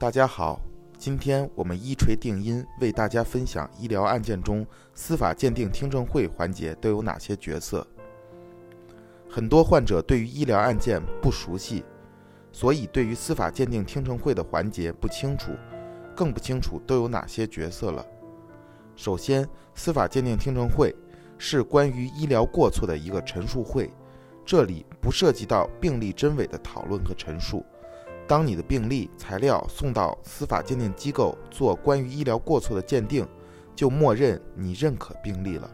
大家好，今天我们一锤定音，为大家分享医疗案件中司法鉴定听证会环节都有哪些角色。很多患者对于医疗案件不熟悉，所以对于司法鉴定听证会的环节不清楚，更不清楚都有哪些角色了。首先，司法鉴定听证会是关于医疗过错的一个陈述会，这里不涉及到病例真伪的讨论和陈述。当你的病例材料送到司法鉴定机构做关于医疗过错的鉴定，就默认你认可病例了。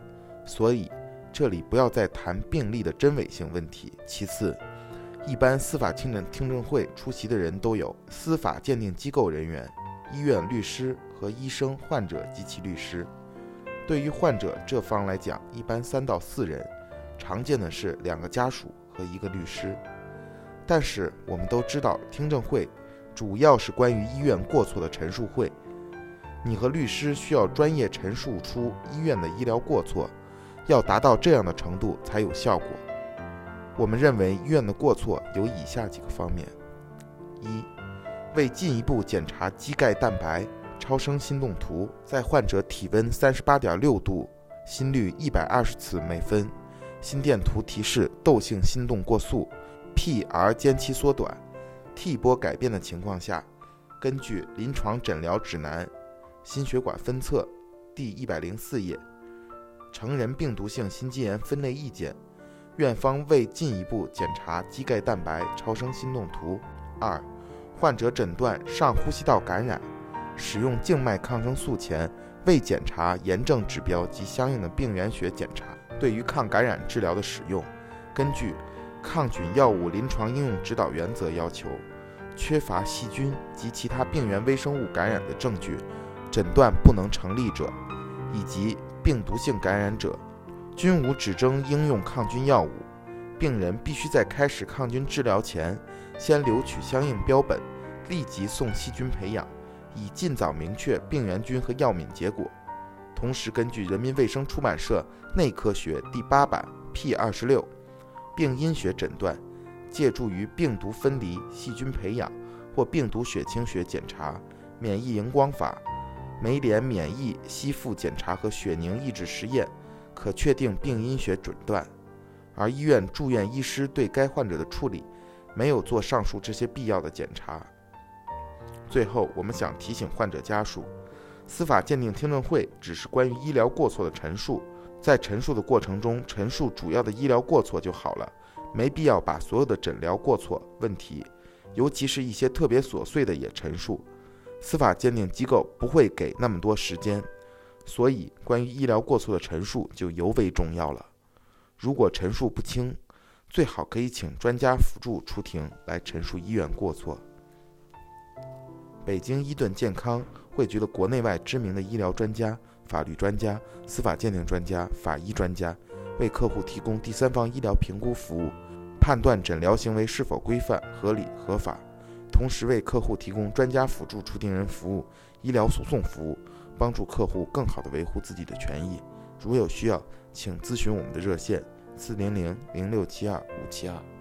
所以，这里不要再谈病例的真伪性问题。其次，一般司法听证听证会出席的人都有司法鉴定机构人员、医院律师和医生、患者及其律师。对于患者这方来讲，一般三到四人，常见的是两个家属和一个律师。但是我们都知道，听证会主要是关于医院过错的陈述会。你和律师需要专业陈述出医院的医疗过错，要达到这样的程度才有效果。我们认为医院的过错有以下几个方面：一、为进一步检查肌钙蛋白超声心动图，在患者体温三十八点六度、心率一百二十次每分、心电图提示窦性心动过速。P-R 间期缩短，T 波改变的情况下，根据临床诊疗指南，心血管分册第一百零四页，成人病毒性心肌炎分类意见，院方未进一步检查肌钙蛋白超声心动图。二，患者诊断上呼吸道感染，使用静脉抗生素前未检查炎症指标及相应的病原学检查。对于抗感染治疗的使用，根据。抗菌药物临床应用指导原则要求，缺乏细菌及其他病原微生物感染的证据，诊断不能成立者，以及病毒性感染者，均无指征应用抗菌药物。病人必须在开始抗菌治疗前，先留取相应标本，立即送细菌培养，以尽早明确病原菌和药敏结果。同时，根据人民卫生出版社内科学第八版 P 二十六。病因学诊断，借助于病毒分离、细菌培养或病毒血清学检查、免疫荧光法、酶联免疫吸附检查和血凝抑制实验，可确定病因学诊断。而医院住院医师对该患者的处理，没有做上述这些必要的检查。最后，我们想提醒患者家属，司法鉴定听证会只是关于医疗过错的陈述。在陈述的过程中，陈述主要的医疗过错就好了，没必要把所有的诊疗过错问题，尤其是一些特别琐碎的也陈述。司法鉴定机构不会给那么多时间，所以关于医疗过错的陈述就尤为重要了。如果陈述不清，最好可以请专家辅助出庭来陈述医院过错。北京伊顿健康汇聚了国内外知名的医疗专家。法律专家、司法鉴定专家、法医专家为客户提供第三方医疗评估服务，判断诊疗行为是否规范、合理、合法，同时为客户提供专家辅助出庭人服务、医疗诉讼服务，帮助客户更好地维护自己的权益。如有需要，请咨询我们的热线：四零零零六七二五七二。